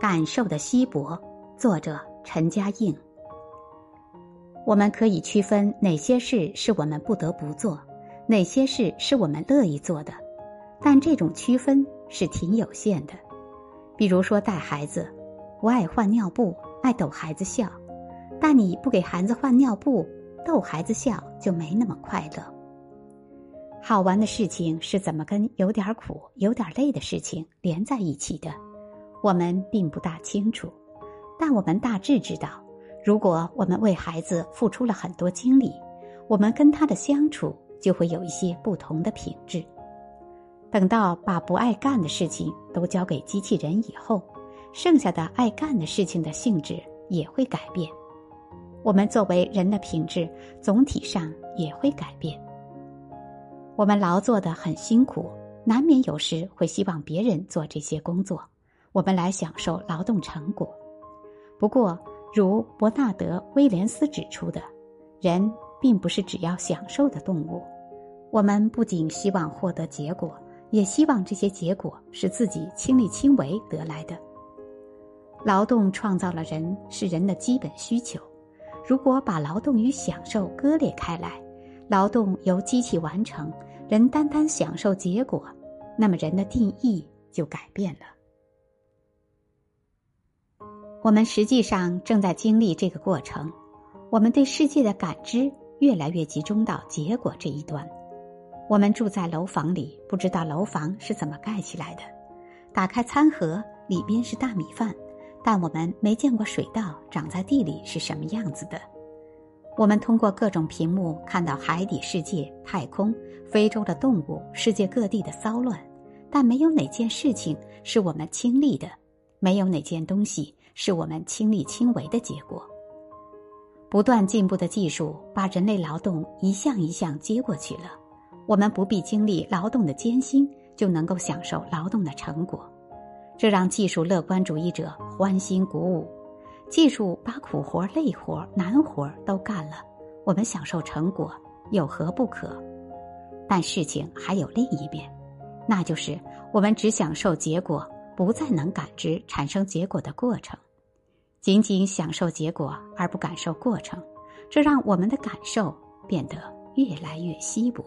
感受的稀薄，作者陈嘉映。我们可以区分哪些事是我们不得不做，哪些事是我们乐意做的，但这种区分是挺有限的。比如说带孩子，我爱换尿布，爱逗孩子笑，但你不给孩子换尿布，逗孩子笑就没那么快乐。好玩的事情是怎么跟有点苦、有点累的事情连在一起的？我们并不大清楚，但我们大致知道，如果我们为孩子付出了很多精力，我们跟他的相处就会有一些不同的品质。等到把不爱干的事情都交给机器人以后，剩下的爱干的事情的性质也会改变。我们作为人的品质总体上也会改变。我们劳作的很辛苦，难免有时会希望别人做这些工作，我们来享受劳动成果。不过，如伯纳德·威廉斯指出的，人并不是只要享受的动物。我们不仅希望获得结果，也希望这些结果是自己亲力亲为得来的。劳动创造了人，是人的基本需求。如果把劳动与享受割裂开来，劳动由机器完成。人单单享受结果，那么人的定义就改变了。我们实际上正在经历这个过程，我们对世界的感知越来越集中到结果这一端。我们住在楼房里，不知道楼房是怎么盖起来的。打开餐盒，里边是大米饭，但我们没见过水稻长在地里是什么样子的。我们通过各种屏幕看到海底世界、太空、非洲的动物、世界各地的骚乱，但没有哪件事情是我们亲历的，没有哪件东西是我们亲力亲为的结果。不断进步的技术把人类劳动一项一项接过去了，我们不必经历劳动的艰辛，就能够享受劳动的成果，这让技术乐观主义者欢欣鼓舞。技术把苦活、累活、难活都干了，我们享受成果有何不可？但事情还有另一边，那就是我们只享受结果，不再能感知产生结果的过程，仅仅享受结果而不感受过程，这让我们的感受变得越来越稀薄。